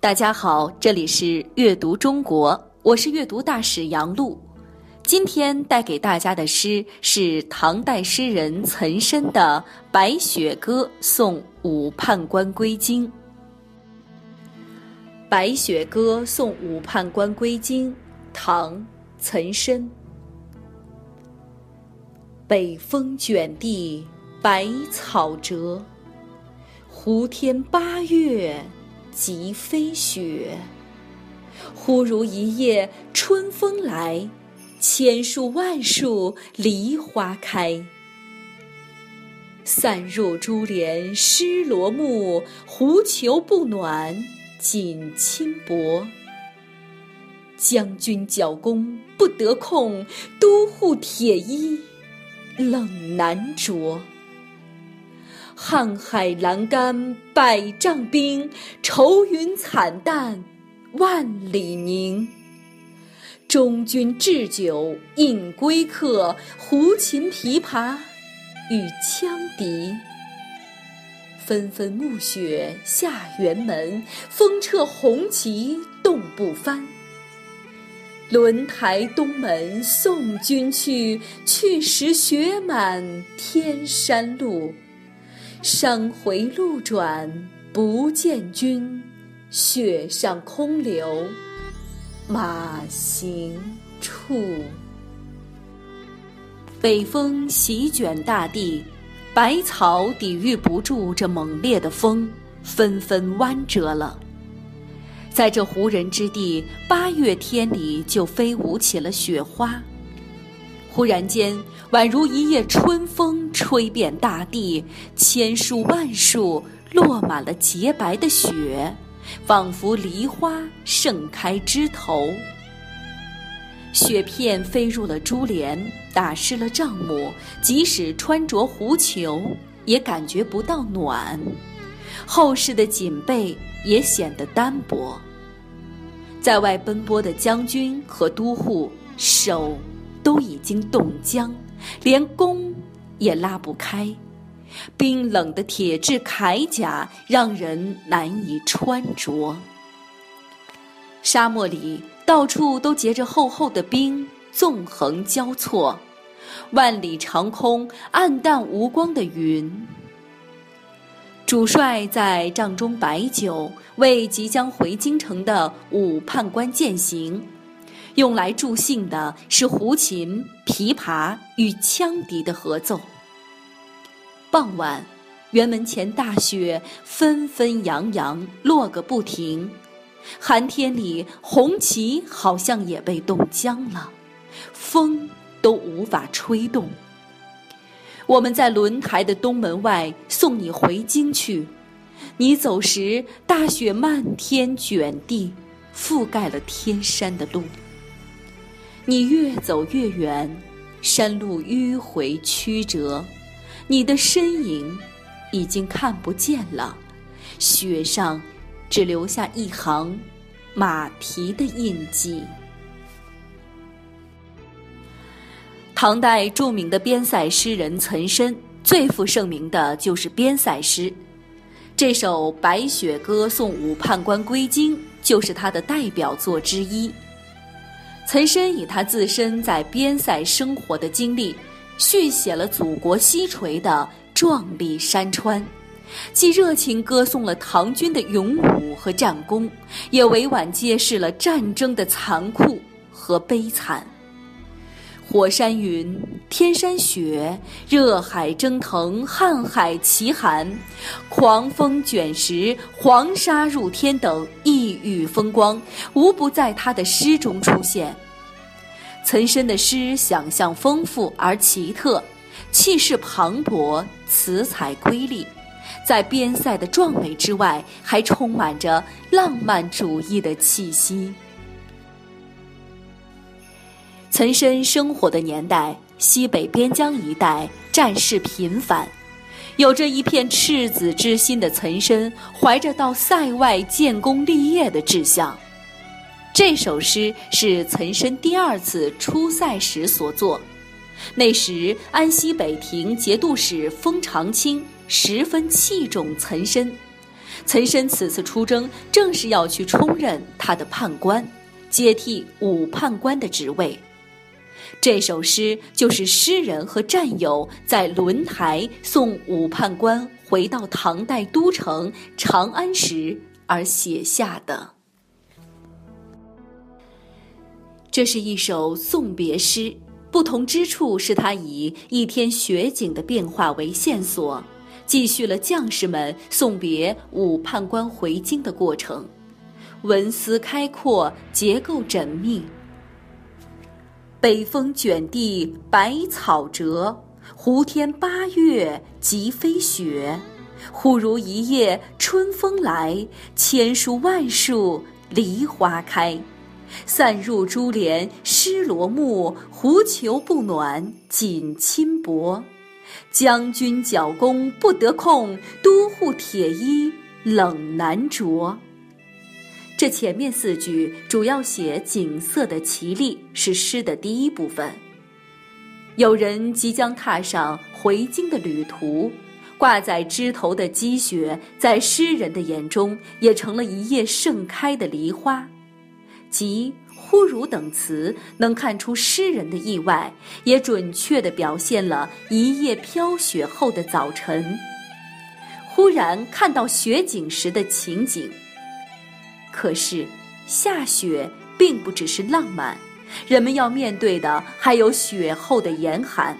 大家好，这里是阅读中国，我是阅读大使杨璐。今天带给大家的诗是唐代诗人岑参的《白雪歌送武判官归京》。《白雪歌送武判官归京》，唐·岑参。北风卷地白草折，胡天八月。即飞雪，忽如一夜春风来，千树万树梨花开。散入珠帘湿罗幕，狐裘不暖锦衾薄。将军角弓不得控，都护铁衣冷难着。瀚海阑干百丈冰，愁云惨淡万里凝。中军置酒饮归客，胡琴琵琶与羌笛。纷纷暮雪下辕门，风掣红旗冻不翻。轮台东门送君去，去时雪满天山路。山回路转不见君，雪上空留马行处。北风席卷大地，百草抵御不住这猛烈的风，纷纷弯折了。在这胡人之地，八月天里就飞舞起了雪花。忽然间，宛如一夜春风吹遍大地，千树万树落满了洁白的雪，仿佛梨花盛开枝头。雪片飞入了珠帘，打湿了帐幕，即使穿着狐裘，也感觉不到暖。厚实的锦被也显得单薄。在外奔波的将军和都护手。都已经冻僵，连弓也拉不开，冰冷的铁质铠甲让人难以穿着。沙漠里到处都结着厚厚的冰，纵横交错，万里长空暗淡无光的云。主帅在帐中摆酒，为即将回京城的武判官饯行。用来助兴的是胡琴、琵琶与羌笛的合奏。傍晚，辕门前大雪纷纷扬扬落个不停，寒天里红旗好像也被冻僵了，风都无法吹动。我们在轮台的东门外送你回京去，你走时大雪漫天卷地，覆盖了天山的路。你越走越远，山路迂回曲折，你的身影已经看不见了，雪上只留下一行马蹄的印记。唐代著名的边塞诗人岑参，最负盛名的就是边塞诗。这首《白雪歌送武判官归京》就是他的代表作之一。岑参以他自身在边塞生活的经历，续写了祖国西陲的壮丽山川，既热情歌颂了唐军的勇武和战功，也委婉揭示了战争的残酷和悲惨。火山云，天山雪，热海蒸腾，瀚海奇寒，狂风卷石，黄沙入天等异域风光，无不在他的诗中出现。岑参的诗想象丰富而奇特，气势磅礴，词采瑰丽，在边塞的壮美之外，还充满着浪漫主义的气息。岑参生活的年代，西北边疆一带战事频繁，有着一片赤子之心的岑参，怀着到塞外建功立业的志向。这首诗是岑参第二次出塞时所作，那时安西北庭节度使封长清十分器重岑参，岑参此次出征，正是要去充任他的判官，接替武判官的职位。这首诗就是诗人和战友在轮台送武判官回到唐代都城长安时而写下的。这是一首送别诗，不同之处是他以一天雪景的变化为线索。继续了将士们送别武判官回京的过程，文思开阔，结构缜密。北风卷地白草折，胡天八月即飞雪。忽如一夜春风来，千树万树梨花开。散入珠帘湿罗幕，狐裘不暖锦衾薄。将军角弓不得控，都护铁衣冷难着。这前面四句主要写景色的奇丽，是诗的第一部分。有人即将踏上回京的旅途，挂在枝头的积雪，在诗人的眼中也成了一叶盛开的梨花，即。忽如等词能看出诗人的意外，也准确地表现了一夜飘雪后的早晨，忽然看到雪景时的情景。可是，下雪并不只是浪漫，人们要面对的还有雪后的严寒。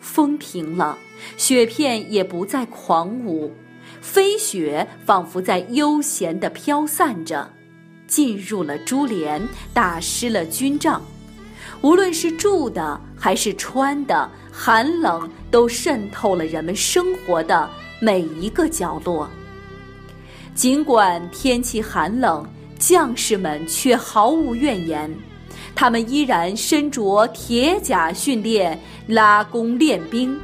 风停了，雪片也不再狂舞，飞雪仿佛在悠闲地飘散着。进入了珠帘，打湿了军帐。无论是住的还是穿的，寒冷都渗透了人们生活的每一个角落。尽管天气寒冷，将士们却毫无怨言，他们依然身着铁甲训练，拉弓练兵。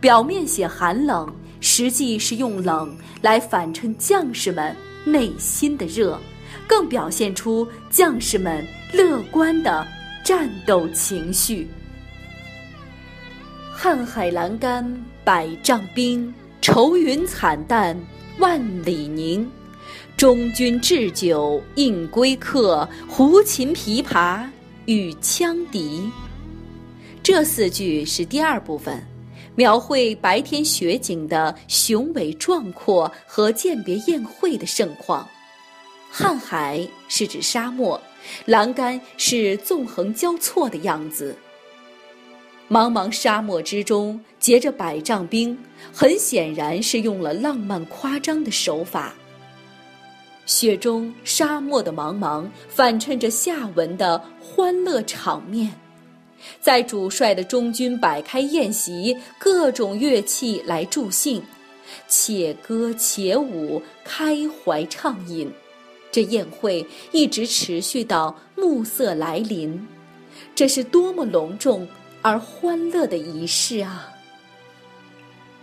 表面写寒冷，实际是用冷来反衬将士们内心的热。更表现出将士们乐观的战斗情绪。瀚海阑干百丈冰，愁云惨淡万里凝。中军置酒应归客，胡琴琵琶与羌笛。这四句是第二部分，描绘白天雪景的雄伟壮阔和饯别宴会的盛况。瀚海是指沙漠，栏杆是纵横交错的样子。茫茫沙漠之中结着百丈冰，很显然是用了浪漫夸张的手法。雪中沙漠的茫茫，反衬着下文的欢乐场面。在主帅的中军摆开宴席，各种乐器来助兴，且歌且舞，开怀畅饮。这宴会一直持续到暮色来临，这是多么隆重而欢乐的仪式啊！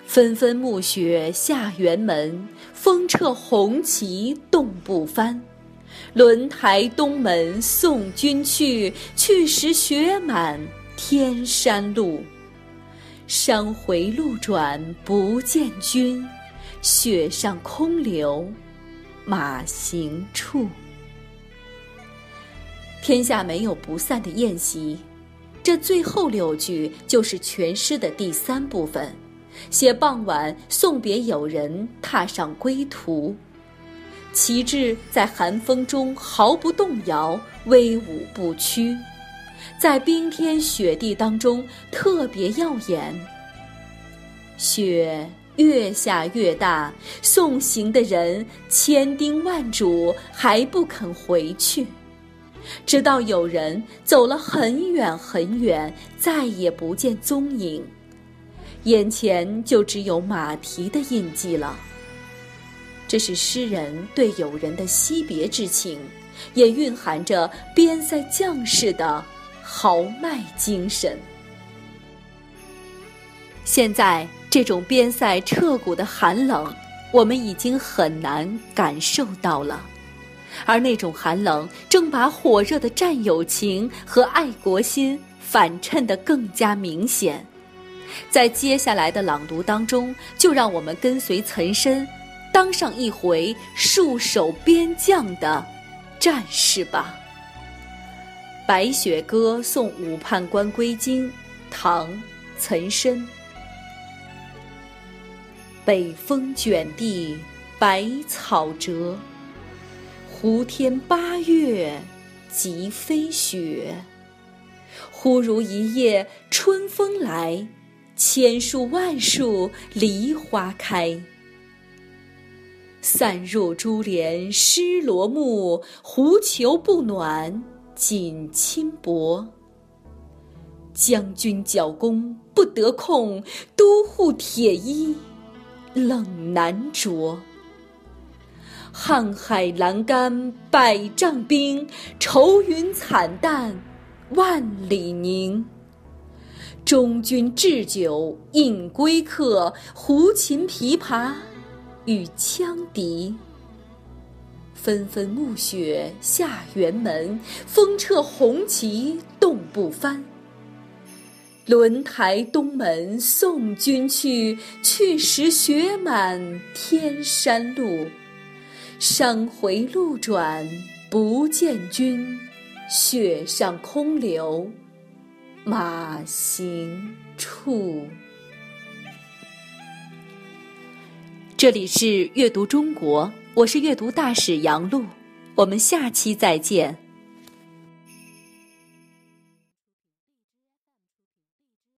纷纷暮雪下辕门，风掣红旗冻不翻。轮台东门送君去，去时雪满天山路。山回路转不见君，雪上空留。马行处，天下没有不散的宴席。这最后六句就是全诗的第三部分，写傍晚送别友人，踏上归途。旗帜在寒风中毫不动摇，威武不屈，在冰天雪地当中特别耀眼。雪。越下越大，送行的人千叮万嘱，还不肯回去，直到有人走了很远很远，再也不见踪影，眼前就只有马蹄的印记了。这是诗人对友人的惜别之情，也蕴含着边塞将士的豪迈精神。现在。这种边塞彻骨的寒冷，我们已经很难感受到了，而那种寒冷正把火热的战友情和爱国心反衬得更加明显。在接下来的朗读当中，就让我们跟随岑参，当上一回戍守边疆的战士吧。《白雪歌送武判官归京》，唐·岑参。北风卷地白草折，胡天八月即飞雪。忽如一夜春风来，千树万树梨花开。散入珠帘湿罗幕，狐裘不暖锦衾薄。将军角弓不得控，都护铁衣冷难着。瀚海阑干百丈冰，愁云惨淡万里凝。中军置酒饮归客，胡琴琵琶。与羌笛，纷纷暮雪下辕门，风掣红旗冻不翻。轮台东门送君去，去时雪满天山路。山回路转不见君，雪上空留马行处。这里是阅读中国，我是阅读大使杨璐，我们下期再见。